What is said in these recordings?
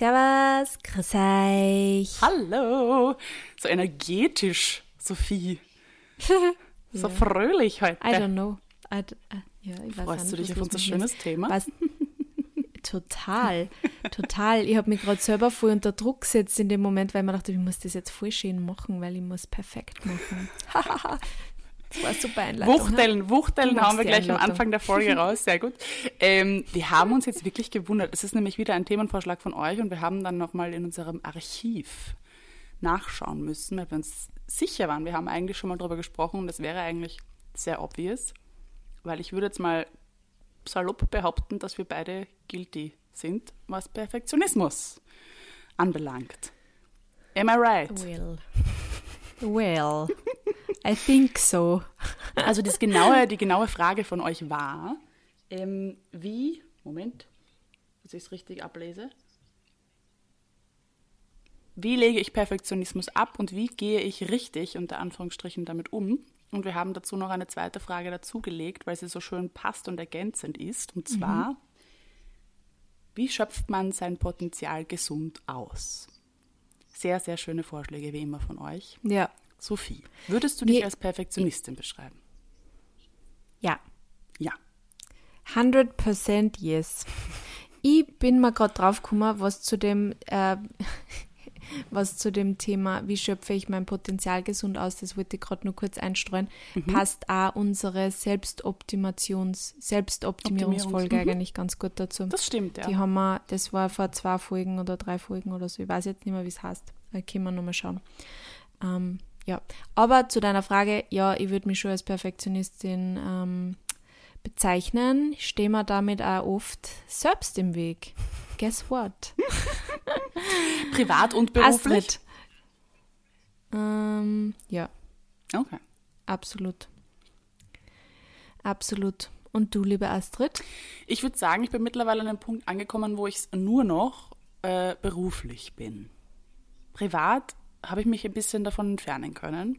Servus, grüß euch. Hallo. So energetisch, Sophie. so Ja. fröhlich heute. I don't know. I äh, ja, ich weiß auch Freust du dich auf unser schönes ist. Thema? Was? Total, total. Ich habe mich gerade selber voll unter Druck gesetzt in dem Moment, weil ich mir dachte, ich muss das jetzt voll schön machen, weil ich muss perfekt machen. das war super Einleitung. ne? Wuchteln, Wuchteln haben wir die gleich am. Anfang der Folge raus. Sehr gut. Ähm, wir haben uns jetzt wirklich gewundert. Es ist nämlich wieder ein Themenvorschlag von euch und wir haben dann nochmal in unserem Archiv nachschauen müssen, weil wir uns sicher waren. Wir haben eigentlich schon mal drüber gesprochen und das wäre eigentlich sehr obvious, weil ich würde jetzt mal salopp behaupten, dass wir beide guilty sind, was Perfektionismus anbelangt. Am I right? Well. Well. I think so. Also das genaue, die genaue Frage von euch war, ähm, wie, Moment, dass ich es richtig ablese. Wie lege ich Perfektionismus ab und wie gehe ich richtig unter Anführungsstrichen damit um? Und wir haben dazu noch eine zweite Frage dazugelegt, weil sie so schön passt und ergänzend ist. Und zwar, wie schöpft man sein Potenzial gesund aus? Sehr, sehr schöne Vorschläge wie immer von euch. Ja. Sophie, würdest du dich Wie- als Perfektionistin beschreiben? Ja. Ja. 100% yes. Ich bin mal gerade drauf gekommen, was zu dem, äh, was zu dem Thema, wie schöpfe ich mein Potenzial gesund aus, das wollte ich gerade nur kurz einstreuen, passt auch unsere Selbstoptimations, Selbstoptimierungsfolge Optimierungs- mhm. eigentlich ganz gut dazu. Das stimmt, ja. Die haben wir, das war vor zwei Folgen oder drei Folgen oder so. Ich weiß jetzt nicht mehr, wie es heißt. Da können wir nochmal schauen. Ähm, ja, aber zu deiner Frage, ja, ich würde mich schon als Perfektionistin ähm, bezeichnen. Ich stehe mir damit auch oft selbst im Weg. Guess what? Privat und beruflich? Astrid. Ähm, ja, Okay. absolut. Absolut. Und du, liebe Astrid? Ich würde sagen, ich bin mittlerweile an einem Punkt angekommen, wo ich nur noch äh, beruflich bin. Privat habe ich mich ein bisschen davon entfernen können,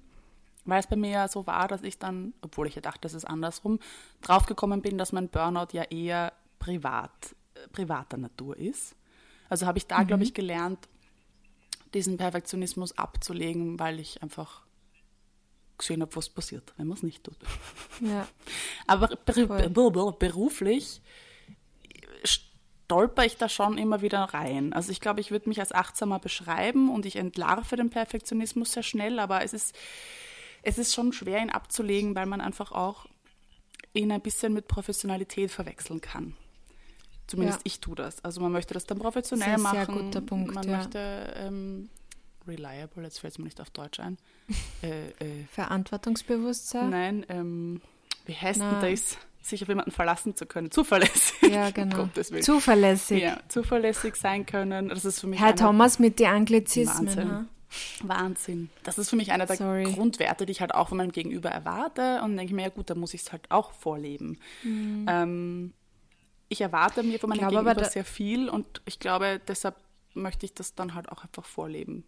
weil es bei mir ja so war, dass ich dann, obwohl ich ja dachte, das ist andersrum, draufgekommen bin, dass mein Burnout ja eher privat, äh, privater Natur ist. Also habe ich da, glaube ich, gelernt, diesen Perfektionismus abzulegen, weil ich einfach gesehen habe, was passiert, wenn man es nicht tut. Ja. Aber beruflich stolper ich da schon immer wieder rein. Also ich glaube, ich würde mich als achtsamer beschreiben und ich entlarve den Perfektionismus sehr schnell, aber es ist, es ist schon schwer, ihn abzulegen, weil man einfach auch ihn ein bisschen mit Professionalität verwechseln kann. Zumindest Ja. ich tue das. Also man möchte das dann professionell Das ist machen. ein sehr guter Punkt, man ja. möchte ähm, reliable, jetzt fällt es mir nicht auf Deutsch ein. äh, äh, Verantwortungsbewusstsein? Nein, ähm, wie heißt Na. denn das? Sich auf jemanden verlassen zu können. Zuverlässig. Ja, Um genau. Willen. Zuverlässig. Ja, zuverlässig sein können. Das ist für mich Herr Thomas mit den Anglizismen. Wahnsinn. ha? Wahnsinn. Das ist für mich einer der Sorry. Grundwerte, die ich halt auch von meinem Gegenüber erwarte. Und denke ich mir, ja gut, da muss ich es halt auch vorleben. Ähm, ich erwarte mir von meinem Mhm. glaube Gegenüber sehr viel und ich glaube, deshalb möchte ich das dann halt auch einfach vorleben.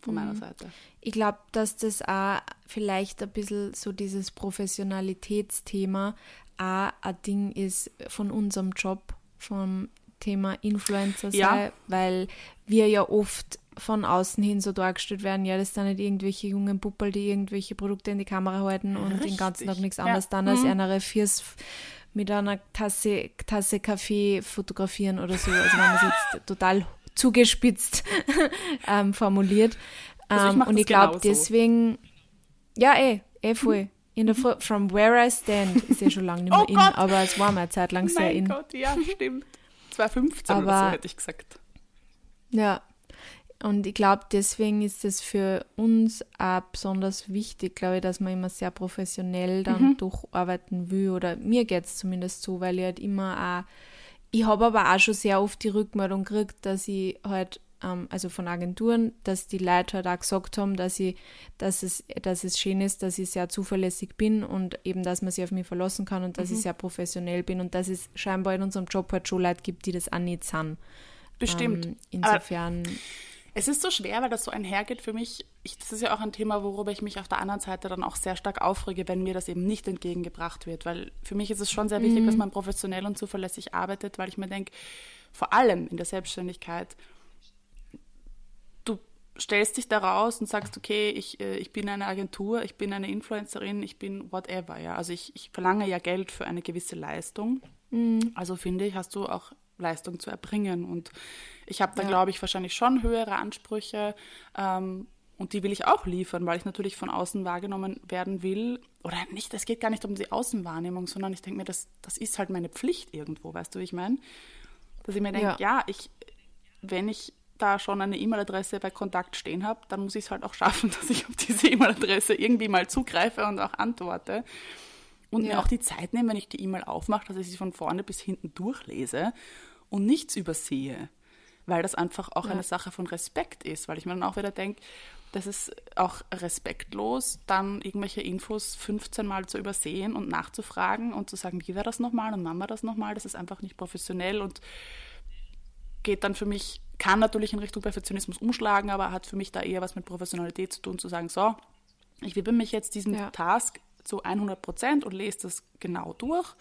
Von Mhm. meiner Seite. Ich glaube, dass das auch vielleicht ein bisschen so dieses Professionalitätsthema auch ein Ding ist von unserem Job, vom Thema Influencer Ja. sein, weil wir ja oft von außen hin so dargestellt werden, ja, das sind nicht irgendwelche jungen Puppel, die irgendwelche Produkte in die Kamera halten und den ganzen Tag Richtig. nichts Ja. anderes dann als Mhm. eine Fiers mit einer Tasse, Tasse Kaffee fotografieren oder so. Also wenn man es jetzt total zugespitzt ähm, formuliert. Also ich Ähm, und ich glaube deswegen, ja eh, eh voll. In der Fr- From Where I Stand ist ja schon lange nicht mehr Oh in, Gott! aber es war mal eine Zeit lang sehr mein in. Gott, ja, stimmt. 2015 oder Aber- so hätte ich gesagt. Ja. Und ich glaube, deswegen ist es für uns auch besonders wichtig, glaube ich, dass man immer sehr professionell dann Mhm. durcharbeiten will. Oder mir geht es zumindest so, weil ich halt immer auch, ich habe aber auch schon sehr oft die Rückmeldung gekriegt, dass ich halt, ähm, also von Agenturen, dass die Leute halt auch gesagt haben, dass ich, dass es, dass es schön ist, dass ich sehr zuverlässig bin und eben, dass man sich auf mich verlassen kann und dass Mhm. ich sehr professionell bin und dass es scheinbar in unserem Job halt schon Leute gibt, die das auch nicht sind. Bestimmt. Ähm, Aber insofern, Es ist so schwer, weil das so einhergeht für mich. Ich, das ist ja auch ein Thema, worüber ich mich auf der anderen Seite dann auch sehr stark aufrege, wenn mir das eben nicht entgegengebracht wird. Weil für mich ist es schon sehr wichtig, dass man professionell und zuverlässig arbeitet, weil ich mir denke, vor allem in der Selbstständigkeit stellst dich da raus und sagst, okay, ich, äh, ich bin eine Agentur, ich bin eine Influencerin, ich bin whatever, ja. Also ich, ich verlange ja Geld für eine gewisse Leistung. Mhm. Also finde ich, hast du auch Leistung zu erbringen. Und ich habe da, ja. glaube ich, wahrscheinlich schon höhere Ansprüche. Ähm, und die will ich auch liefern, weil ich natürlich von außen wahrgenommen werden will. Oder nicht, es geht gar nicht um die Außenwahrnehmung, sondern ich denke mir, das, das ist halt meine Pflicht irgendwo, weißt du, wie ich meine? Dass ich mir denke, ja. ja, ich, wenn ich da schon eine E-Mail-Adresse bei Kontakt stehen habe, dann muss ich es halt auch schaffen, dass ich auf diese E-Mail-Adresse irgendwie mal zugreife und auch antworte. Und ja. mir auch die Zeit nehme, wenn ich die E-Mail aufmache, dass ich sie von vorne bis hinten durchlese und nichts übersehe. Weil das einfach auch ja. eine Sache von Respekt ist, weil ich mir dann auch wieder denke, das ist auch respektlos, dann irgendwelche Infos 15 Mal zu übersehen und nachzufragen und zu sagen, wie war das nochmal und Mama das nochmal, das ist einfach nicht professionell und geht dann für mich, kann natürlich in Richtung Perfektionismus umschlagen, aber hat für mich da eher was mit Professionalität zu tun, zu sagen, so, ich widme mich jetzt diesem ja. Task zu 100 Prozent und lese das genau durch,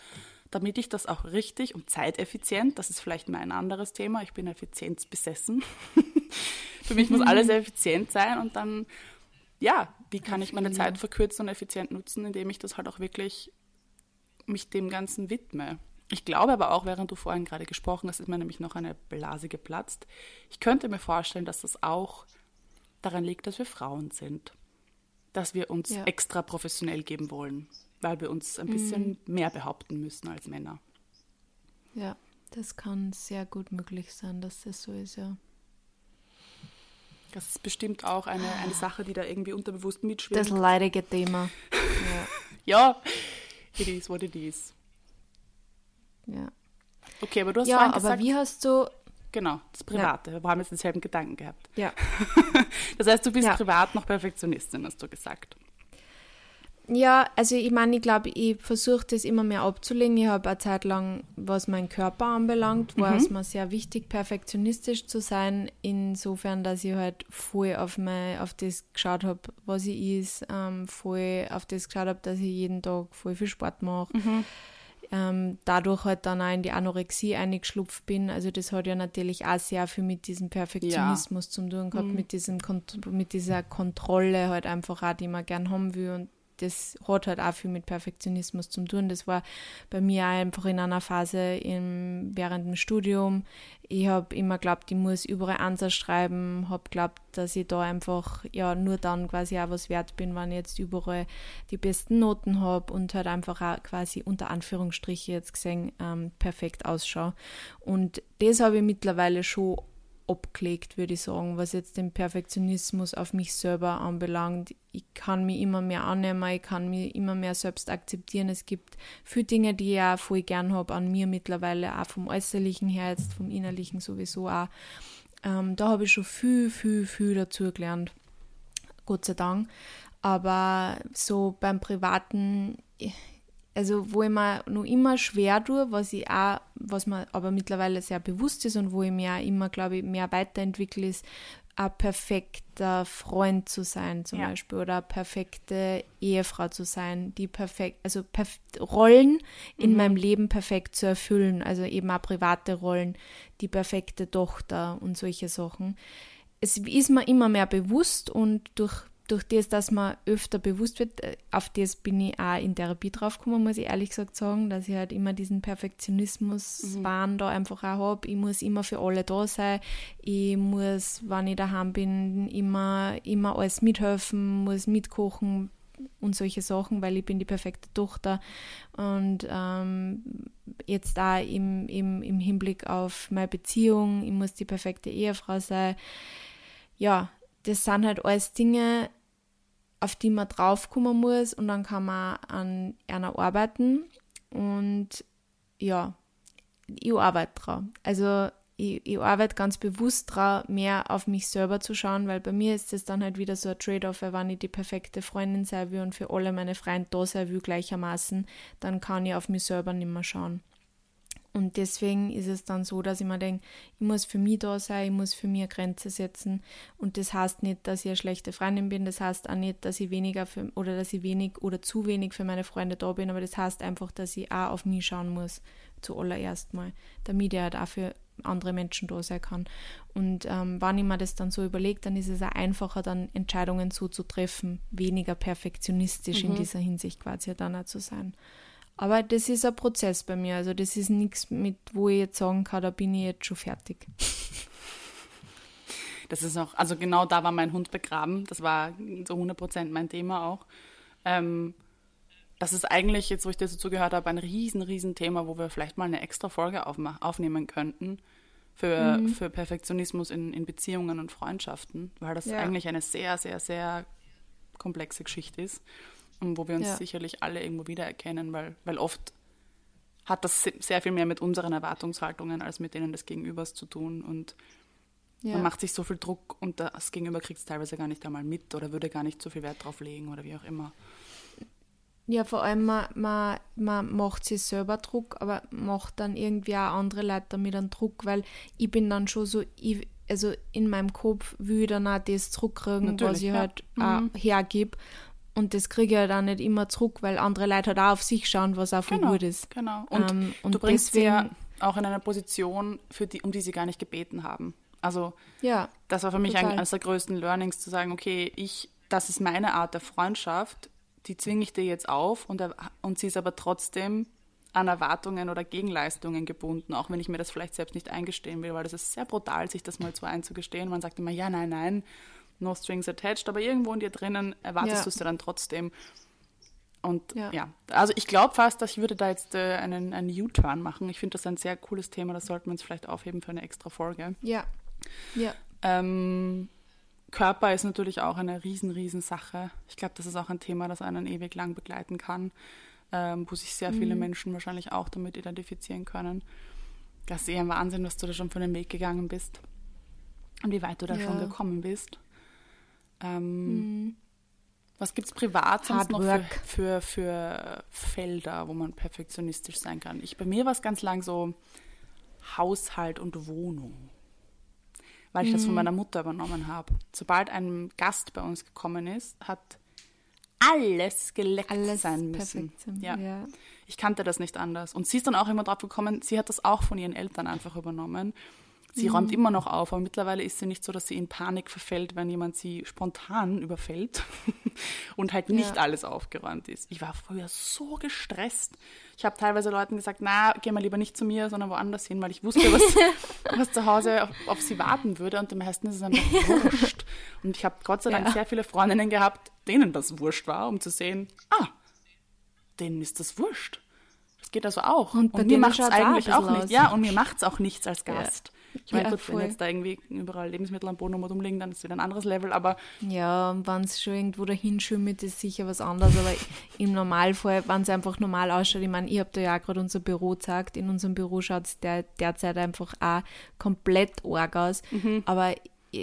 damit ich das auch richtig und zeiteffizient, das ist vielleicht mein anderes Thema, ich bin effizienzbesessen. für mich muss alles effizient sein und dann, ja, wie kann ich meine Zeit verkürzen und effizient nutzen, indem ich das halt auch wirklich mich dem Ganzen widme. Ich glaube aber auch, während du vorhin gerade gesprochen hast, ist mir nämlich noch eine Blase geplatzt. Ich könnte mir vorstellen, dass das auch daran liegt, dass wir Frauen sind. Dass wir uns ja. extra professionell geben wollen, weil wir uns ein bisschen mhm. mehr behaupten müssen als Männer. Ja, das kann sehr gut möglich sein, dass das so ist, ja. Das ist bestimmt auch eine, eine Sache, die da irgendwie unterbewusst mitschwingt. Das leidige Thema. ja. ja, it is what it is. Ja. Okay, aber du hast ja, vorhin gesagt... aber wie hast du... Genau, das Private. Ja. Wir haben jetzt denselben Gedanken gehabt. Ja. das heißt, du bist ja. privat noch Perfektionistin, hast du gesagt. Ja, also ich meine, ich glaube, ich versuche das immer mehr abzulegen. Ich habe eine Zeit lang, was meinen Körper anbelangt, war mhm. es mir sehr wichtig, perfektionistisch zu sein, insofern, dass ich halt voll auf, mein, auf das geschaut habe, was ich ist, ähm, voll auf das geschaut habe, dass ich jeden Tag voll viel Sport mache. Mhm ähm, dadurch halt dann auch in die Anorexie eingeschlupft bin. Also das hat ja natürlich auch sehr viel mit diesem Perfektionismus ja. zu tun gehabt, mhm. mit, diesem mit dieser Kontrolle halt einfach auch, die man gern haben will und das hat halt auch viel mit Perfektionismus zu tun. Das war bei mir einfach in einer Phase im, während dem Studium. Ich habe immer geglaubt, ich muss überall Ansatz schreiben, habe geglaubt, dass ich da einfach ja nur dann quasi auch was wert bin, wenn ich jetzt überall die besten Noten habe und halt einfach auch quasi unter Anführungsstriche jetzt gesehen ähm, perfekt ausschaue. Und das habe ich mittlerweile schon abgelegt, würde ich sagen, was jetzt den Perfektionismus auf mich selber anbelangt. Ich kann mich immer mehr annehmen, ich kann mich immer mehr selbst akzeptieren. Es gibt viele Dinge, die ich auch voll gern habe an mir mittlerweile, auch vom Äußerlichen her, jetzt vom Innerlichen sowieso auch. Ähm, da habe ich schon viel, viel, viel dazu gelernt. Gott sei Dank. Aber so beim Privaten, also wo ich mir noch immer schwer tue, was ich auch, was mir aber mittlerweile sehr bewusst ist und wo ich mir auch immer, glaube ich, mehr weiterentwickle, ist ein perfekter Freund zu sein, zum ja. Beispiel, oder eine perfekte Ehefrau zu sein, die perfekt, also perf Rollen in mhm. meinem Leben perfekt zu erfüllen, also eben auch private Rollen, die perfekte Tochter und solche Sachen. Es ist mir immer mehr bewusst und durch durch das, dass man öfter bewusst wird, äh, auf das bin ich auch in Therapie draufgekommen, muss ich ehrlich gesagt sagen, dass ich halt immer diesen Perfektionismus-Wahn mhm. da einfach auch habe. Ich muss immer für alle da sein. Ich muss, wenn ich daheim bin, immer, immer alles mithelfen, muss mitkochen und solche Sachen, weil ich bin die perfekte Tochter. Und ähm, jetzt da im, im, im Hinblick auf meine Beziehung, ich muss die perfekte Ehefrau sein. Ja, das sind halt alles Dinge, auf die man draufkommen muss und dann kann man an einer arbeiten und ja, ich arbeite dran. Also ich, ich arbeite ganz bewusst dran, mehr auf mich selber zu schauen, weil bei mir ist es dann halt wieder so ein Trade-off, weil wenn ich die perfekte Freundin sein will und für alle meine Freunde da sein will gleichermaßen, dann kann ich auf mich selber nicht mehr schauen. Und deswegen ist es dann so, dass ich mir denke, ich muss für mich da sein, ich muss für mich eine Grenze setzen. Und das heißt nicht, dass ich eine schlechte Freundin bin, das heißt auch nicht, dass ich weniger für, oder dass ich wenig oder zu wenig für meine Freunde da bin, aber das heißt einfach, dass ich auch auf mich schauen muss, zuallererst mal, damit ich halt auch für andere Menschen da sein kann. Und ähm, wenn ich mir das dann so überlege, dann ist es auch einfacher, dann Entscheidungen so zu treffen, weniger perfektionistisch mhm. in dieser Hinsicht quasi dann auch zu sein. Aber das ist ein Prozess bei mir. Also das ist nichts, mit wo ich jetzt sagen kann, da bin ich jetzt schon fertig. Das ist auch, also genau da war mein Hund begraben. Das war so 100 mein Thema auch. Ähm, das ist eigentlich, jetzt wo ich dir so zugehört habe, ein riesen, riesen Thema, wo wir vielleicht mal eine extra Folge aufnehmen könnten für, mhm. für Perfektionismus in, in Beziehungen und Freundschaften, weil das ja. eigentlich eine sehr, sehr, sehr komplexe Geschichte ist und wo wir uns ja. sicherlich alle irgendwo wiedererkennen, weil, weil oft hat das sehr viel mehr mit unseren Erwartungshaltungen als mit denen des Gegenübers zu tun und ja. man macht sich so viel Druck und das Gegenüber kriegt es teilweise gar nicht einmal mit oder würde gar nicht so viel Wert drauf legen oder wie auch immer. Ja, vor allem, man, man, man macht sich selber Druck, aber macht dann irgendwie auch andere Leute damit einen Druck, weil ich bin dann schon so, ich, also in meinem Kopf will ich dann auch das zurückkriegen, Natürlich, was ich ja. halt mhm. hergebe. Und das kriege ich halt auch nicht immer zurück, weil andere Leute halt auch auf sich schauen, was auch voll genau, gut ist. Genau. Und, ähm, und du bringst deswegen, sie ja auch in eine Position, für die, um die sie gar nicht gebeten haben. Also ja, das war für mich eines der größten Learnings, zu sagen, okay, ich, das ist meine Art der Freundschaft, die zwinge ich dir jetzt auf und, und sie ist aber trotzdem an Erwartungen oder Gegenleistungen gebunden, auch wenn ich mir das vielleicht selbst nicht eingestehen will, weil das ist sehr brutal, sich das mal so einzugestehen. Man sagt immer, ja, nein, nein, no strings attached, aber irgendwo in dir drinnen erwartest ja. du es ja dann trotzdem. Und ja, ja. also ich glaube fast, dass ich würde da jetzt äh, einen, einen U-Turn machen. Ich finde das ein sehr cooles Thema, das sollten wir uns vielleicht aufheben für eine extra Folge. Ja. Ja. Ähm, Körper ist natürlich auch eine riesen, riesen Sache. Ich glaube, das ist auch ein Thema, das einen ewig lang begleiten kann, ähm, wo sich sehr mhm. viele Menschen wahrscheinlich auch damit identifizieren können. Das ist eher ein Wahnsinn, was du da schon für den Weg gegangen bist und wie weit du da ja. schon gekommen bist. Ähm, mhm. Was gibt es privat sonst noch für, für, für, Felder, wo man perfektionistisch sein kann? Ich, bei mir war es ganz lang so Haushalt und Wohnung weil ich mhm. das von mhm. meiner Mutter übernommen habe. Sobald ein Gast bei uns gekommen ist, hat alles geleckt alles sein müssen. Ja. ja. Ich kannte das nicht anders. Und sie ist dann auch immer drauf gekommen, sie hat das auch von ihren Eltern einfach übernommen. Sie mhm. räumt immer noch auf, aber mittlerweile ist sie nicht so, dass sie in Panik verfällt, wenn jemand sie spontan überfällt und halt nicht ja. alles aufgeräumt ist. Ich war früher so gestresst. Ich habe teilweise Leuten gesagt, na, geh mal lieber nicht zu mir, sondern woanders hin, weil ich wusste, was, was zu Hause auf, auf, sie warten würde und meisten ist es einfach wurscht. Und ich habe Gott sei Dank ja. sehr viele Freundinnen gehabt, denen das wurscht war, um zu sehen, ah, denen ist das wurscht. Das geht also auch. Und, und mir macht es eigentlich auch, auch nicht. Ja, und mir macht es auch nichts als Gast. Ja. Ich meine, ja, gut, wenn jetzt da irgendwie überall Lebensmittel am Boden rumliegen, dann ist es wieder ein anderes Level, aber. Ja, wenn es schon irgendwo dahin schimmelt, ist sicher was anderes. Aber im Normalfall, wenn es einfach normal ausschaut, ich meine, ich habe da ja auch gerade unser Büro gezeigt. In unserem Büro schaut es der, derzeit einfach auch komplett arg aus. Mhm. Aber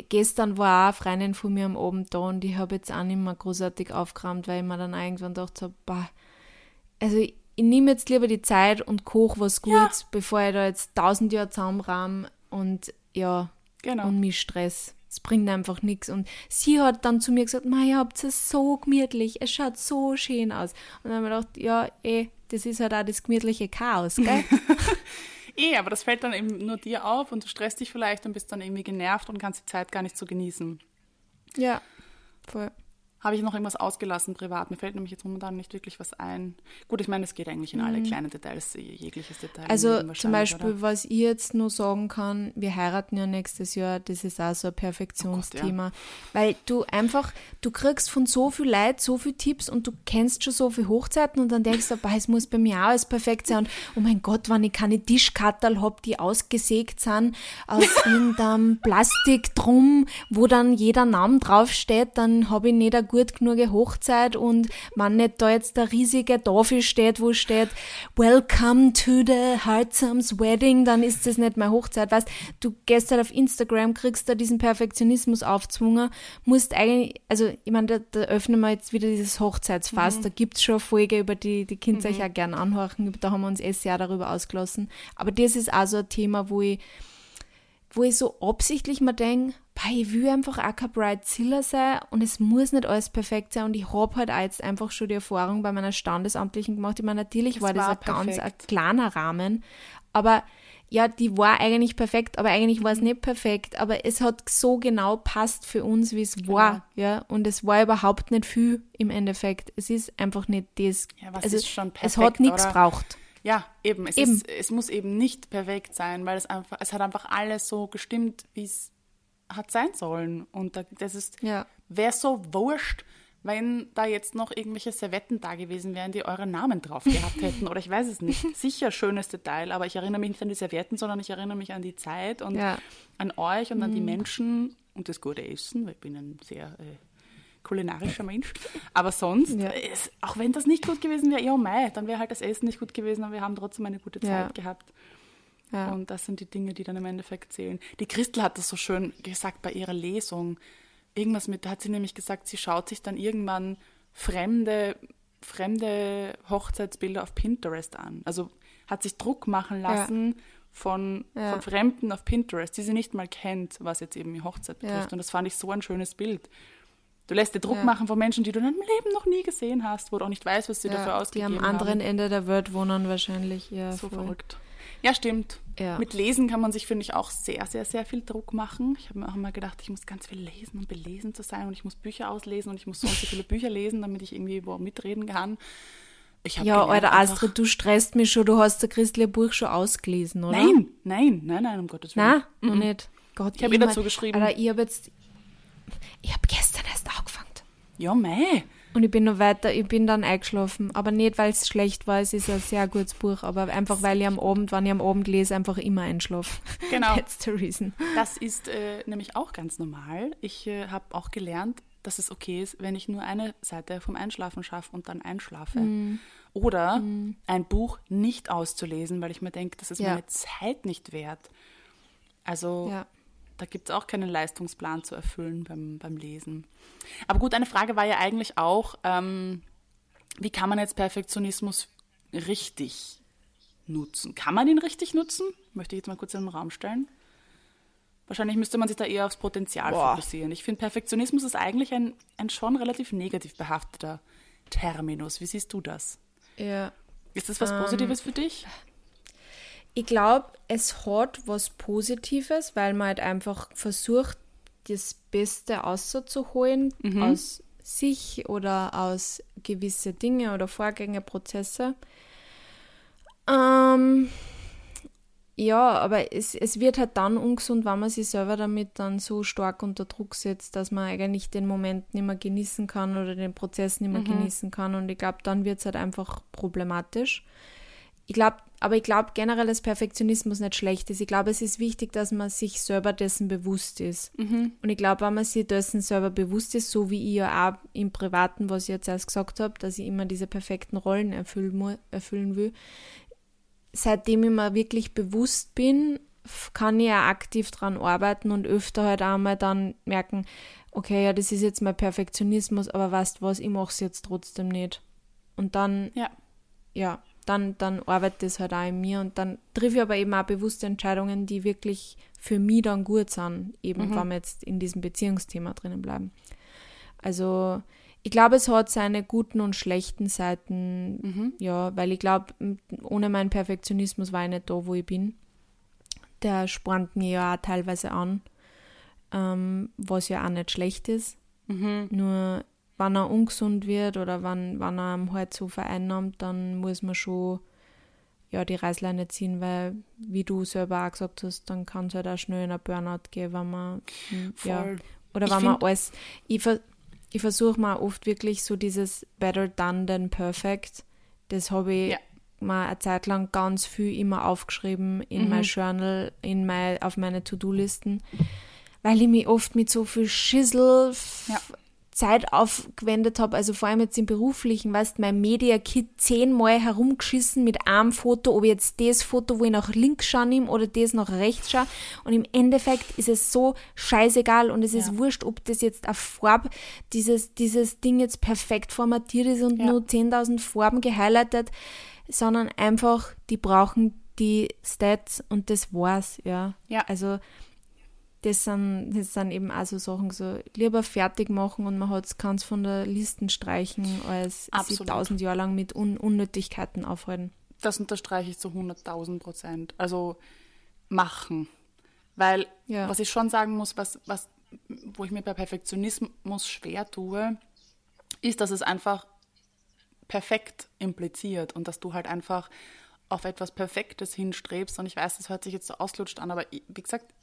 gestern war auch eine Freundin von mir am Abend da und ich habe jetzt auch nicht mehr großartig aufgeräumt, weil ich mir dann irgendwann gedacht habe, bah, also ich, ich nehme jetzt lieber die Zeit und koche was Gutes, ja. bevor ich da jetzt tausend Jahre zusammenrahm und ja, genau. und mich Stress. Es bringt einfach nichts. Und sie hat dann zu mir gesagt, ihr habt es so gemütlich, es schaut so schön aus. Und dann habe ich gedacht, ja, eh, das ist halt auch das gemütliche Chaos, gell? eh, aber das fällt dann eben nur dir auf und du stresst dich vielleicht und bist dann irgendwie genervt und kannst die Zeit gar nicht so genießen. Ja, voll. Habe ich noch irgendwas ausgelassen privat? Mir fällt nämlich jetzt momentan nicht wirklich was ein. Gut, ich meine, es geht eigentlich in alle mhm. kleinen Details, jegliches Detail. Also zum Beispiel, oder? was ich jetzt nur sagen kann, wir heiraten ja nächstes Jahr, das ist auch so ein Perfektionsthema. Oh Gott, ja. Weil du einfach, du kriegst von so viel Leid so viele Tipps und du kennst schon so viele Hochzeiten und dann denkst du, es muss bei mir auch alles perfekt sein. Und oh mein Gott, wenn ich keine Tischkattel habe, die ausgesägt sind aus irgendeinem Plastik drum, wo dann jeder Name draufsteht, dann habe ich nicht eine gut genug Hochzeit und man nicht da jetzt der riesige Tafel steht, wo steht Welcome to the Heartsome's Wedding, dann ist das nicht mehr Hochzeit. Weißt, du gehst halt auf Instagram, kriegst da diesen Perfektionismus aufzwungen, musst eigentlich, also ich meine, da, da öffnen wir jetzt wieder dieses Hochzeitsfass, mhm. da gibt's schon eine Folge, über die die Kinder mhm. euch auch gerne anhorchen, da haben wir uns erst Jahr darüber ausgelassen. Aber das ist auch so ein Thema, wo ich wo ich so absichtlich mir denke, ich will einfach auch kein Bridezilla sein und es muss nicht alles perfekt sein und ich habe halt auch jetzt einfach schon die Erfahrung bei meiner Standesamtlichen gemacht. Ich meine, natürlich das war das war ein perfekt. ganz ein kleiner Rahmen, aber ja, die war eigentlich perfekt, aber eigentlich war es nicht perfekt, aber es hat so genau passt für uns, wie es war, genau. ja, und es war überhaupt nicht viel im Endeffekt. Es ist einfach nicht das. Ja, was also, es hat nichts braucht. Ja, eben. Es, eben. Ist, es muss eben nicht perfekt sein, weil es einfach, es hat einfach alles so gestimmt, wie es hat sein sollen. Und das ist, ja. wäre so wurscht, wenn da jetzt noch irgendwelche Servetten da gewesen wären, die eure Namen drauf gehabt hätten. Oder ich weiß es nicht. Sicher schönes Detail, aber ich erinnere mich nicht an die Servietten, sondern ich erinnere mich an die Zeit und ja. an euch und mhm. an die mhm. Menschen und das gute Essen, weil ich bin ein sehr äh, kulinarischer Mensch. Aber sonst, ja. ist, auch wenn das nicht gut gewesen wäre, ja, mei, dann wäre halt das Essen nicht gut gewesen, aber wir haben trotzdem eine gute Zeit ja. gehabt. Ja. Und das sind die Dinge, die dann im Endeffekt zählen. Die Christel hat das so schön gesagt bei ihrer Lesung irgendwas mit, da hat sie nämlich gesagt, sie schaut sich dann irgendwann fremde, fremde Hochzeitsbilder auf Pinterest an. Also hat sich Druck machen lassen ja. Von, ja. von Fremden auf Pinterest, die sie nicht mal kennt, was jetzt eben die Hochzeit betrifft. Und das fand ich so ein schönes Bild. Du lässt dir Druck machen von Menschen, die du in deinem Leben noch nie gesehen hast, wo du auch nicht weißt, was sie dafür ausgegeben haben. Die am anderen haben. Ende der Welt wohnen wahrscheinlich. Ja, so voll. verrückt. Ja, stimmt. Ja. Mit Lesen kann man sich, finde ich, auch sehr, sehr, sehr viel Druck machen. Ich habe mir auch immer gedacht, ich muss ganz viel lesen, um belesen zu sein und ich muss Bücher auslesen und ich muss so und so viele Bücher lesen, damit ich irgendwie wo mitreden kann. ja, Alter, Astrid, du stresst mich schon, du hast das christliche Buch schon ausgelesen, oder? Nein, nein, nein, nein, um Gottes Willen. Nein, noch nicht. Gott, ich habe eh dazu geschrieben. Alter, ich habe jetzt, ich habe gestern. Ja, mei. Und ich bin noch weiter, ich bin dann eingeschlafen. Aber nicht, weil es schlecht war, es ist ein sehr gutes Buch, aber einfach, weil ich am Abend, wenn ich am Abend lese, einfach immer einschlafe. Genau. That's the reason. Das ist äh, nämlich auch ganz normal. Ich äh, habe auch gelernt, dass es okay ist, wenn ich nur eine Seite vom Einschlafen schaffe und dann einschlafe. Mm. Oder mm. ein Buch nicht auszulesen, weil ich mir denke, das ist ja. meine Zeit nicht wert. Also ja. Da gibt es auch keinen Leistungsplan zu erfüllen beim, beim Lesen. Aber gut, eine Frage war ja eigentlich auch, ähm, wie kann man jetzt Perfektionismus richtig nutzen? Kann man ihn richtig nutzen? Möchte ich jetzt mal kurz in den Raum stellen. Wahrscheinlich müsste man sich da eher aufs Potenzial Boah. fokussieren. Ich finde, Perfektionismus ist eigentlich ein, ein schon relativ negativ behafteter Terminus. Wie siehst du das? Ja. Ist das was ähm, Positives für dich? Ich glaube, es hat was Positives, weil man halt einfach versucht, das Beste auszuholen mhm. aus sich oder aus gewisse Dinge oder Vorgänge, Prozesse. Ähm, ja, aber es, es wird halt dann ungesund, wenn man sich selber damit dann so stark unter Druck setzt, dass man eigentlich den Moment nicht mehr genießen kann oder den Prozess nicht mehr mhm. genießen kann. Und ich glaube, dann wird es halt einfach problematisch. Ich glaube, aber ich glaube generell, dass Perfektionismus nicht schlecht ist. Ich glaube, es ist wichtig, dass man sich selber dessen bewusst ist. Mhm. Und ich glaube, wenn man sich dessen selber bewusst ist, so wie ich ja auch im Privaten, was ich jetzt erst gesagt habe, dass ich immer diese perfekten Rollen erfüllen, erfüllen will, seitdem ich mir wirklich bewusst bin, kann ich ja aktiv dran arbeiten und öfter halt einmal dann merken, okay, ja, das ist jetzt mein Perfektionismus, aber weißt was, ich mache es jetzt trotzdem nicht. Und dann, ja, ja dann, dann arbeitet es halt auch in mir und dann treffe ich aber eben auch bewusste Entscheidungen, die wirklich für mich dann gut sind, eben mhm. wenn wir jetzt in diesem Beziehungsthema drinnen bleiben. Also ich glaube, es hat seine guten und schlechten Seiten, mhm. ja, weil ich glaube, ohne meinen Perfektionismus war ich nicht da, wo ich bin. Der spornt mir ja auch teilweise an, ähm, was ja auch nicht schlecht ist. Mhm. Nur wenn er ungesund wird oder wenn, wenn er halt so vereinnahmt, dann muss man schon ja, die Reißleine ziehen, weil, wie du selber auch gesagt hast, dann kann es halt auch schnell in ein Burnout gehen, wenn man, hm, ja, oder ich wenn man alles, ich, ich versuche mal oft wirklich so dieses better done than perfect, das habe ich ja. mal eine Zeit lang ganz viel immer aufgeschrieben in mhm. mein Journal, in mein, auf meine To-Do-Listen, weil ich mich oft mit so viel Schissel ja. Zeit aufgewendet habe, also vor allem jetzt im beruflichen, weißt mein Media-Kit zehnmal herumgeschissen mit einem Foto, ob ich jetzt das Foto, wo ich nach links schaue nehme oder das nach rechts schaue. Und im Endeffekt ist es so scheißegal und es ist ja. wurscht, ob das jetzt eine Farbe, dieses, dieses Ding jetzt perfekt formatiert ist und ja. nur 10.000 Farben gehighlightet, sondern einfach, die brauchen die Stats und das war's, ja. Ja. Also, das sind, das sind eben auch so Sachen, so lieber fertig machen und man hat kann es von der Listen streichen, als sie tausend Jahre lang mit Un Unnötigkeiten aufhalten. Das unterstreiche ich zu 100.000 Prozent. Also machen. Weil, Ja. was ich schon sagen muss, was, was, wo ich mir bei Perfektionismus schwer tue, ist, dass es einfach perfekt impliziert und dass du halt einfach auf etwas Perfektes hinstrebst. Und ich weiß, das hört sich jetzt so auslutscht an, aber wie gesagt,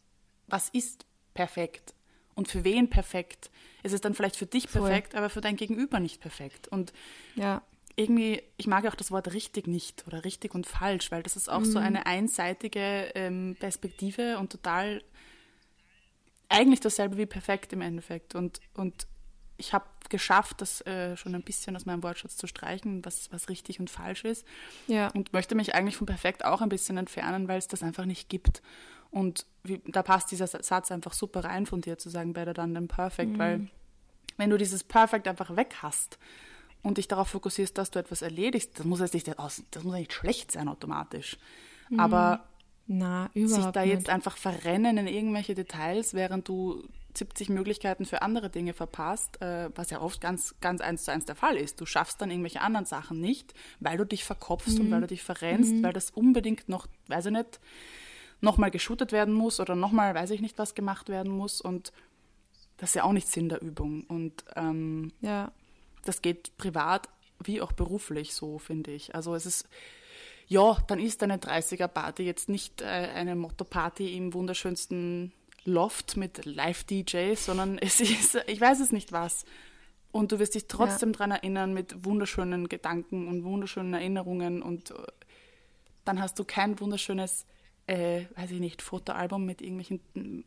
was ist perfekt? Und für wen perfekt? Es ist dann vielleicht für dich Voll. perfekt, aber für dein Gegenüber nicht perfekt. Und Ja, irgendwie, ich mag auch das Wort richtig nicht oder richtig und falsch, weil das ist auch so eine einseitige ähm, Perspektive und total eigentlich dasselbe wie perfekt im Endeffekt. Und, und ich habe geschafft, das äh, schon ein bisschen aus meinem Wortschatz zu streichen, was, was richtig und falsch ist. ja, Und möchte mich eigentlich von perfekt auch ein bisschen entfernen, weil es das einfach nicht gibt. Und wie, da passt dieser Satz einfach super rein von dir zu sagen, better done than perfect, weil wenn du dieses Perfect einfach weg hast und dich darauf fokussierst, dass du etwas erledigst, das muss jetzt nicht, das muss nicht schlecht sein automatisch. Aber na, sich da nicht. jetzt einfach verrennen in irgendwelche Details, während du 70 Möglichkeiten für andere Dinge verpasst, äh, was ja oft ganz, ganz eins zu eins der Fall ist. Du schaffst dann irgendwelche anderen Sachen nicht, weil du dich verkopfst und weil du dich verrennst, weil das unbedingt noch, weiß ich nicht, nochmal geshootet werden muss oder nochmal, weiß ich nicht, was gemacht werden muss. Und das ist ja auch nicht Sinn der Übung. Und ähm, Ja, das geht privat wie auch beruflich so, finde ich. Also es ist, ja, dann ist eine 30er-Party jetzt nicht äh, eine Motto-Party im wunderschönsten Loft mit Live-DJs, sondern es ist, ich weiß es nicht was. Und du wirst dich trotzdem dran erinnern mit wunderschönen Gedanken und wunderschönen Erinnerungen und äh, dann hast du kein wunderschönes, äh, weiß ich nicht, Fotoalbum mit irgendwelchen mm,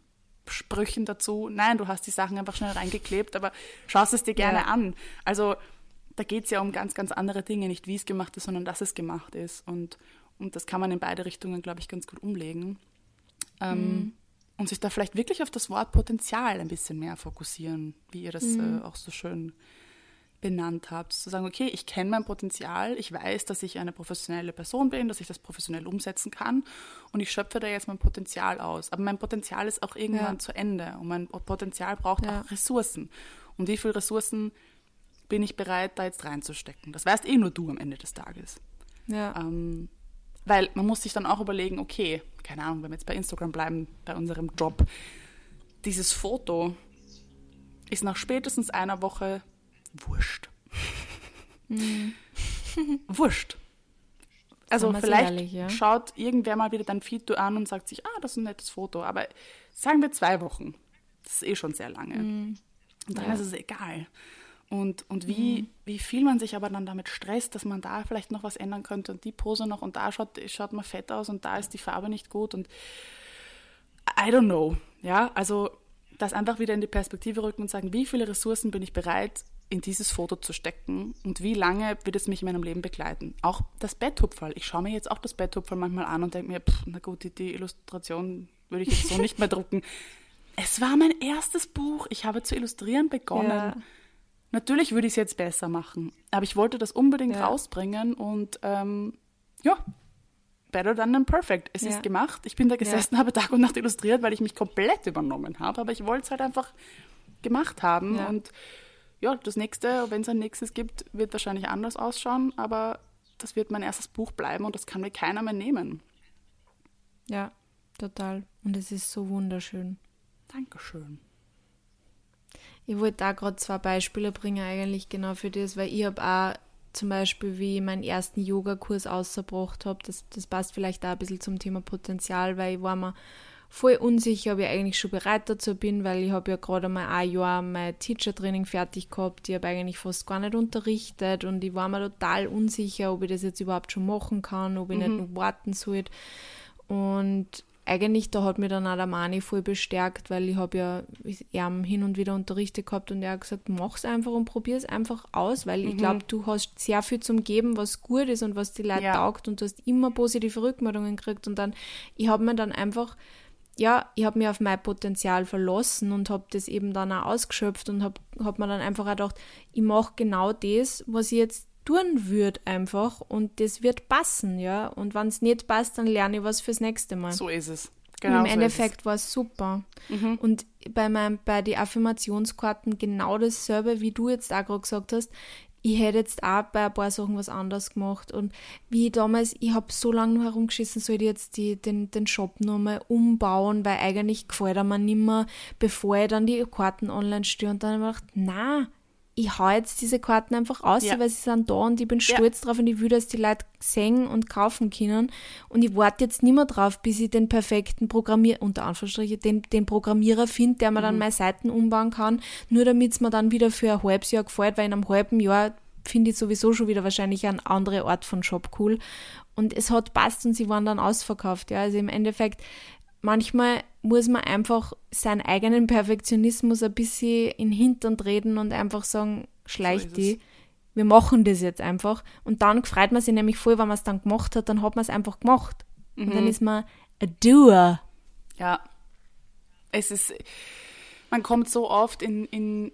Sprüchen dazu. Nein, du hast die Sachen einfach schnell reingeklebt, aber schaust es dir gerne Ja. an. Also da geht es ja um ganz, ganz andere Dinge, nicht wie es gemacht ist, sondern dass es gemacht ist. Und, und das kann man in beide Richtungen, glaube ich, ganz gut umlegen. Ähm, Und sich da vielleicht wirklich auf das Wort Potenzial ein bisschen mehr fokussieren, wie ihr das äh, auch so schön benannt habt. Zu sagen, okay, ich kenne mein Potenzial, ich weiß, dass ich eine professionelle Person bin, dass ich das professionell umsetzen kann und ich schöpfe da jetzt mein Potenzial aus. Aber mein Potenzial ist auch irgendwann Ja. zu Ende und mein Potenzial braucht Ja. auch Ressourcen. Und wie viele Ressourcen bin ich bereit, da jetzt reinzustecken? Das weißt eh nur du am Ende des Tages. ja, Ähm, weil man muss sich dann auch überlegen, okay, keine Ahnung, wenn wir jetzt bei Instagram bleiben, bei unserem Job, dieses Foto ist nach spätestens einer Woche wurscht. wurscht. Also vielleicht ehrlich, ja. schaut irgendwer mal wieder dein Feed an und sagt sich, ah, das ist ein nettes Foto. Aber sagen wir zwei Wochen. Das ist eh schon sehr lange. Und dann Ja. ist es egal. Und, und wie, wie viel man sich aber dann damit stresst, dass man da vielleicht noch was ändern könnte und die Pose noch und da schaut, schaut man fett aus und da ist die Farbe nicht gut und I don't know. Ja, also das einfach wieder in die Perspektive rücken und sagen, wie viele Ressourcen bin ich bereit, in dieses Foto zu stecken und wie lange wird es mich in meinem Leben begleiten. Auch das Betthupferl. Ich schaue mir jetzt auch das Betthupferl manchmal an und denke mir, pff, na gut, die, die Illustration würde ich jetzt so nicht mehr drucken. Es war mein erstes Buch. Ich habe zu illustrieren begonnen. Ja. Natürlich würde ich es jetzt besser machen, aber ich wollte das unbedingt Ja. rausbringen und ähm, ja, better than than perfect. Es Ja. ist gemacht. Ich bin da gesessen, habe Tag und Nacht illustriert, weil ich mich komplett übernommen habe, aber ich wollte es halt einfach gemacht haben und ja, das nächste, wenn es ein nächstes gibt, wird wahrscheinlich anders ausschauen, aber das wird mein erstes Buch bleiben und das kann mir keiner mehr nehmen. ja, total. Und es ist so wunderschön. Dankeschön. Ich wollte da gerade zwei Beispiele bringen, eigentlich genau für das, weil ich habe auch zum Beispiel, wie ich meinen ersten Yogakurs ausgebracht habe, das, das passt vielleicht auch ein bisschen zum Thema Potenzial, weil ich war mir voll unsicher, ob ich eigentlich schon bereit dazu bin, weil ich habe ja gerade mal ein Jahr mein Teacher-Training fertig gehabt, ich habe eigentlich fast gar nicht unterrichtet und ich war mir total unsicher, ob ich das jetzt überhaupt schon machen kann, ob ich nicht noch warten sollte. Und eigentlich, da hat mir dann auch der Mani voll bestärkt, weil ich habe ja ihm hin und wieder unterrichtet gehabt und er hat gesagt, mach's einfach und probier's einfach aus, weil ich glaube, du hast sehr viel zum Geben, was gut ist und was die Leute Ja. taugt und du hast immer positive Rückmeldungen gekriegt und dann, ich habe mir dann einfach, ja, ich habe mich auf mein Potenzial verlassen und habe das eben dann auch ausgeschöpft und habe hab mir dann einfach auch gedacht, ich mache genau das, was ich jetzt tun würde einfach und das wird passen, ja. Und wenn es nicht passt, dann lerne ich was fürs nächste Mal. So ist es. Und Genau Im so Endeffekt war es super. Und bei meinem, bei den Affirmationskarten genau dasselbe, wie du jetzt auch gerade gesagt hast. Ich hätte jetzt auch bei ein paar Sachen was anderes gemacht. Und wie damals, ich habe so lange noch herumgeschissen, soll ich jetzt die, den, den Shop nochmal umbauen, weil eigentlich gefällt er mir nicht mehr, bevor ich dann die Karten online störe. Und dann habe ich gedacht, na, ich hau jetzt diese Karten einfach aus, ja. weil sie sind da und ich bin stolz ja. drauf und ich will, dass die Leute sehen und kaufen können. Und ich warte jetzt nicht mehr drauf, bis ich den perfekten Programmierer, unter Anführungsstrichen, den, den Programmierer finde, der mir mhm. dann meine Seiten umbauen kann, nur damit es mir dann wieder für ein halbes Jahr gefällt, weil in einem halben Jahr finde ich sowieso schon wieder wahrscheinlich einen anderen Ort von Shop cool. Und es hat passt und sie waren dann ausverkauft. Ja, also im Endeffekt, manchmal muss man einfach seinen eigenen Perfektionismus ein bisschen in den Hintern treten und einfach sagen, schleich so die. Wir machen das jetzt einfach. Und dann freut man sich nämlich voll, wenn man es dann gemacht hat, dann hat man es einfach gemacht. Mhm. Und dann mhm. ist man a doer. Ja. Es ist, man kommt so oft in, in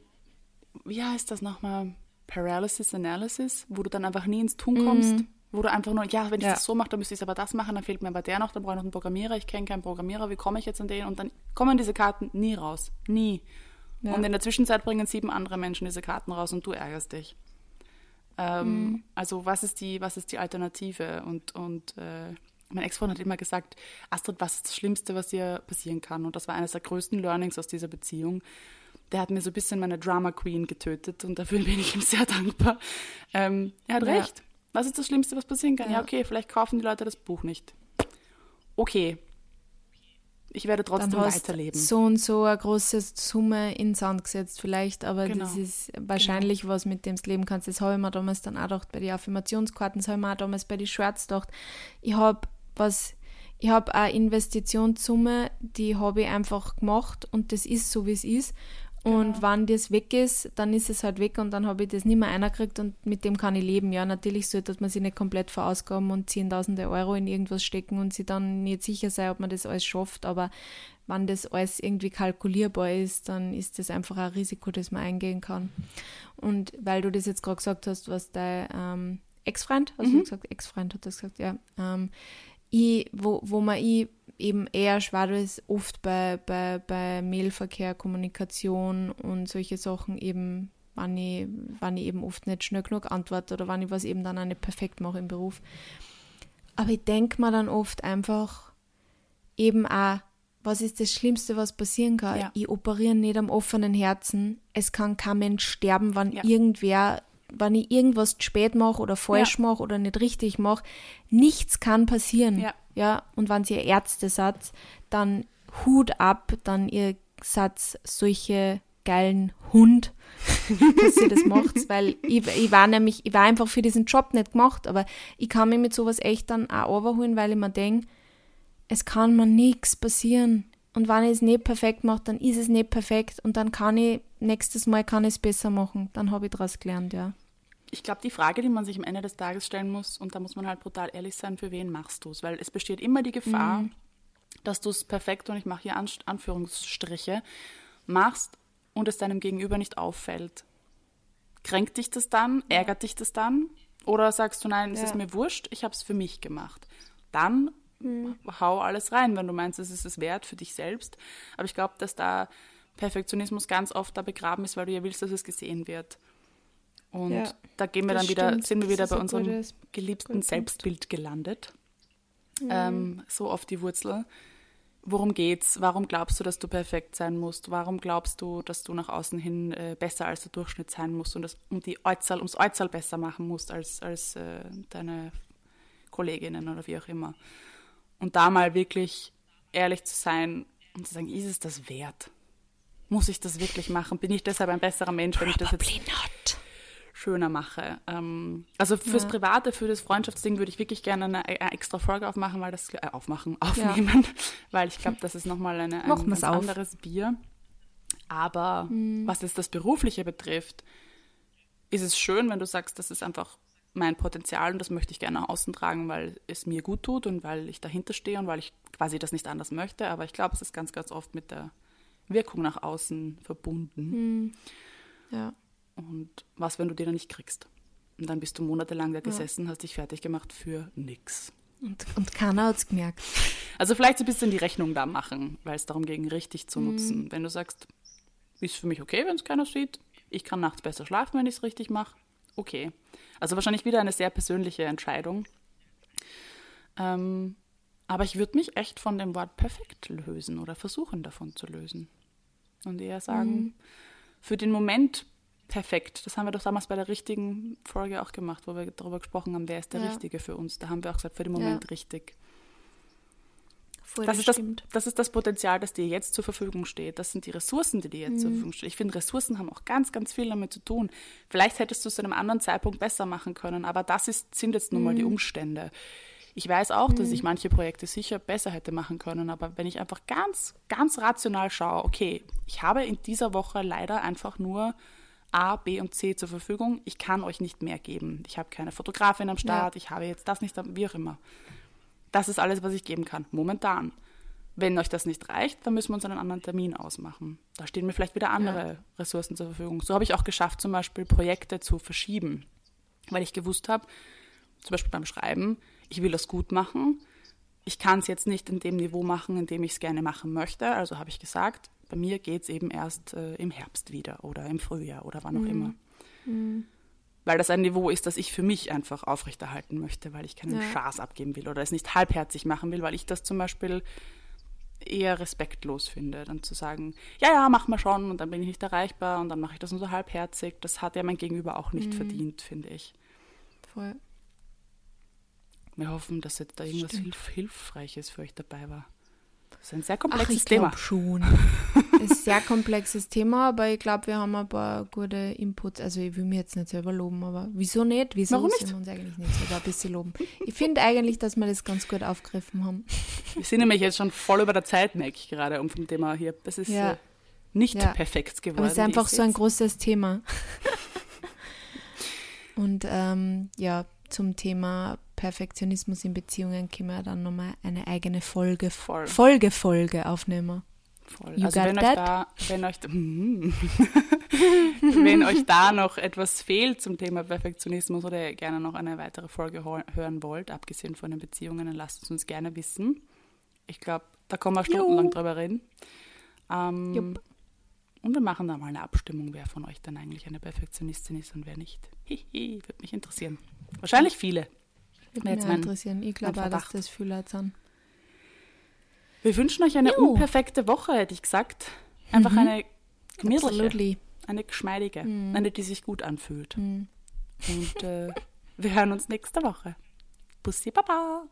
wie heißt das nochmal? Paralysis Analysis, wo du dann einfach nie ins Tun kommst. Mhm wo du einfach nur, ja, wenn ich ja. das so mache, dann müsste ich aber das machen, dann fehlt mir aber der noch, dann brauche ich noch einen Programmierer, ich kenne keinen Programmierer, wie komme ich jetzt an den? Und dann kommen diese Karten nie raus. Nie. Ja. Und in der Zwischenzeit bringen sieben andere Menschen diese Karten raus und du ärgerst dich. Ähm, mhm. Also was ist die, was ist die Alternative? Und, und äh, mein Ex-Freund hat immer gesagt, Astrid, was ist das Schlimmste, was dir passieren kann? Und das war eines der größten Learnings aus dieser Beziehung. Der hat mir so ein bisschen meine Drama Queen getötet und dafür bin ich ihm sehr dankbar. Ähm, er hat ja. recht. Was ist das Schlimmste, was passieren kann? Ja. ja, okay, vielleicht kaufen die Leute das Buch nicht. Okay. Ich werde trotzdem Dann hast weiterleben. So und so eine große Summe in Sand gesetzt, vielleicht, aber genau. das ist wahrscheinlich genau. was, mit dem du leben kannst. Das habe ich mir damals dann auch gedacht bei den Affirmationskarten, das habe ich mir auch damals bei den Shirts gedacht. Ich habe was, ich habe eine Investitionssumme, die habe ich einfach gemacht und das ist so, wie es ist. Und genau. wenn das weg ist, dann ist es halt weg und dann habe ich das nicht mehr einerkriegt und mit dem kann ich leben. Ja, natürlich sollte man sich nicht komplett verausgaben und Zehntausende Euro in irgendwas stecken und sich dann nicht sicher sein, ob man das alles schafft. Aber wenn das alles irgendwie kalkulierbar ist, dann ist das einfach ein Risiko, das man eingehen kann. Und weil du das jetzt gerade gesagt hast, was dein ähm, Ex-Freund, hast mhm. du gesagt, Ex-Freund hat das gesagt, ja, ähm, ich, wo, wo man ich eben eher schwer ist, oft bei, bei, bei Mailverkehr, Kommunikation und solche Sachen eben, wann ich, wann ich eben oft nicht schnell genug antworte oder wann ich was eben dann auch nicht perfekt mache im Beruf. Aber ich denke mir dann oft einfach eben auch, was ist das Schlimmste, was passieren kann? Ja. Ich operiere nicht am offenen Herzen. Es kann kein Mensch sterben, wann ja. irgendwer wenn ich irgendwas spät mache oder falsch ja. mache oder nicht richtig mache, nichts kann passieren. Ja. Ja. Und wenn ihr Ärzte seid, dann Hut ab, dann ihr seid solche geilen Hund, dass ihr das macht, weil ich, ich war nämlich, ich war einfach für diesen Job nicht gemacht, aber ich kann mich mit sowas echt dann auch überholen, weil ich mir denke, es kann mir nichts passieren. Und wenn ich es nicht perfekt mache, dann ist es nicht perfekt und dann kann ich, nächstes Mal kann ich es besser machen. Dann habe ich daraus gelernt, ja. Ich glaube, die Frage, die man sich am Ende des Tages stellen muss, und da muss man halt brutal ehrlich sein, für wen machst du es? Weil es besteht immer die Gefahr, mhm. dass du es perfekt, und ich mache hier An Anführungsstriche, machst und es deinem Gegenüber nicht auffällt. Kränkt dich das dann? Ärgert dich das dann? Oder sagst du, nein, es ja. ist mir wurscht, ich habe es für mich gemacht. Dann mhm. hau alles rein, wenn du meinst, es ist es wert für dich selbst. Aber ich glaube, dass da Perfektionismus ganz oft da begraben ist, weil du ja willst, dass es gesehen wird. Und ja, da gehen wir dann wieder, stimmt. sind wir wieder bei unserem gutes, geliebten Selbstbild gelandet. Mhm. Ähm, so auf die Wurzel. Worum geht's? Warum glaubst du, dass du perfekt sein musst? Warum glaubst du, dass du nach außen hin äh, besser als der Durchschnitt sein musst und das um die Äußerl, ums Äußerl besser machen musst als, als äh, deine Kolleginnen oder wie auch immer? Und da mal wirklich ehrlich zu sein und zu sagen, ist es das wert? Muss ich das wirklich machen? Bin ich deshalb ein besserer Mensch, wenn Probably ich das jetzt not. Schöner mache? Ähm, also fürs ja. Private, für das Freundschaftsding würde ich wirklich gerne eine, eine extra Folge aufmachen, weil das äh, aufmachen, aufnehmen, ja. weil ich glaube, das ist nochmal eine, ein, ein anderes Bier. Aber mhm. was jetzt das Berufliche betrifft, ist es schön, wenn du sagst, das ist einfach mein Potenzial und das möchte ich gerne nach außen tragen, weil es mir gut tut und weil ich dahinter stehe und weil ich quasi das nicht anders möchte. Aber ich glaube, es ist ganz, ganz oft mit der Wirkung nach außen verbunden. Hm. Ja. Und was, wenn du die dann nicht kriegst? Und dann bist du monatelang da gesessen, ja. hast dich fertig gemacht für nix. Und, und keiner hat es gemerkt. Also vielleicht so ein bisschen die Rechnung da machen, weil es darum geht, richtig zu hm. nutzen. Wenn du sagst, ist für mich okay, wenn es keiner sieht, ich kann nachts besser schlafen, wenn ich es richtig mache, okay. Also wahrscheinlich wieder eine sehr persönliche Entscheidung. Ähm, aber ich würde mich echt von dem Wort perfekt lösen oder versuchen davon zu lösen. Und eher sagen, mhm. für den Moment perfekt. Das haben wir doch damals bei der richtigen Folge auch gemacht, wo wir darüber gesprochen haben, wer ist der ja. Richtige für uns. Da haben wir auch gesagt, für den Moment ja. richtig. Voll, das, ist das, das, ist das Potenzial, das dir jetzt zur Verfügung steht. Das sind die Ressourcen, die dir jetzt mhm. zur Verfügung stehen. Ich finde, Ressourcen haben auch ganz, ganz viel damit zu tun. Vielleicht hättest du es zu einem anderen Zeitpunkt besser machen können, aber das ist, sind jetzt nun mal die mhm. Umstände. Ich weiß auch, dass ich mhm. manche Projekte sicher besser hätte machen können, aber wenn ich einfach ganz, ganz rational schaue, okay, ich habe in dieser Woche leider einfach nur A, B und C zur Verfügung. Ich kann euch nicht mehr geben. Ich habe keine Fotografin am Start, ja. ich habe jetzt das nicht, wie auch immer. Das ist alles, was ich geben kann, momentan. Wenn euch das nicht reicht, dann müssen wir uns einen anderen Termin ausmachen. Da stehen mir vielleicht wieder andere ja. Ressourcen zur Verfügung. So habe ich auch geschafft, zum Beispiel Projekte zu verschieben, weil ich gewusst habe, zum Beispiel beim Schreiben, ich will das gut machen. Ich kann es jetzt nicht in dem Niveau machen, in dem ich es gerne machen möchte. Also habe ich gesagt, bei mir geht es eben erst äh, im Herbst wieder oder im Frühjahr oder wann auch mhm. immer. Mhm weil das ein Niveau ist, das ich für mich einfach aufrechterhalten möchte, weil ich keinen ja. Schaß abgeben will oder es nicht halbherzig machen will, weil ich das zum Beispiel eher respektlos finde, dann zu sagen, ja, ja, mach mal schon und dann bin ich nicht erreichbar und dann mache ich das nur so halbherzig. Das hat ja mein Gegenüber auch nicht mhm. verdient, finde ich. Voll. Wir hoffen, dass jetzt da irgendwas Hilf Hilfreiches für euch dabei war. Das ist ein sehr komplexes Ach, ich Thema. schon. ist ein sehr komplexes Thema, aber ich glaube, wir haben ein paar gute Inputs. Also ich will mir jetzt nicht selber loben, aber wieso nicht? Wieso Warum nicht? wir uns eigentlich nicht selber ein bisschen loben? Ich finde eigentlich, dass wir das ganz gut aufgegriffen haben. Wir sind nämlich jetzt schon voll über der Zeit, merke ich gerade, um vom Thema hier. Das ist ja. äh, nicht ja. perfekt geworden. Aber es ist einfach so ein großes Thema. Und ähm, ja, zum Thema Perfektionismus in Beziehungen können wir dann nochmal eine eigene Folge, Voll. Folge, Folge aufnehmen. Voll. You also wenn euch, da, wenn, euch, wenn euch da noch etwas fehlt zum Thema Perfektionismus oder ihr gerne noch eine weitere Folge hören wollt, abgesehen von den Beziehungen, dann lasst es uns gerne wissen. Ich glaube, da kommen wir stundenlang drüber reden. Ähm, und wir machen da mal eine Abstimmung, wer von euch dann eigentlich eine Perfektionistin ist und wer nicht. Hihi, würde mich interessieren. Wahrscheinlich viele. Würde mich interessieren. Ich glaube auch, dass das viele sind. Wir wünschen euch eine jo. unperfekte Woche, hätte ich gesagt. Einfach mhm. eine gemütliche, Absolutely. eine geschmeidige, mhm. eine, die sich gut anfühlt. Mhm. Und äh, wir hören uns nächste Woche. Bussi Baba!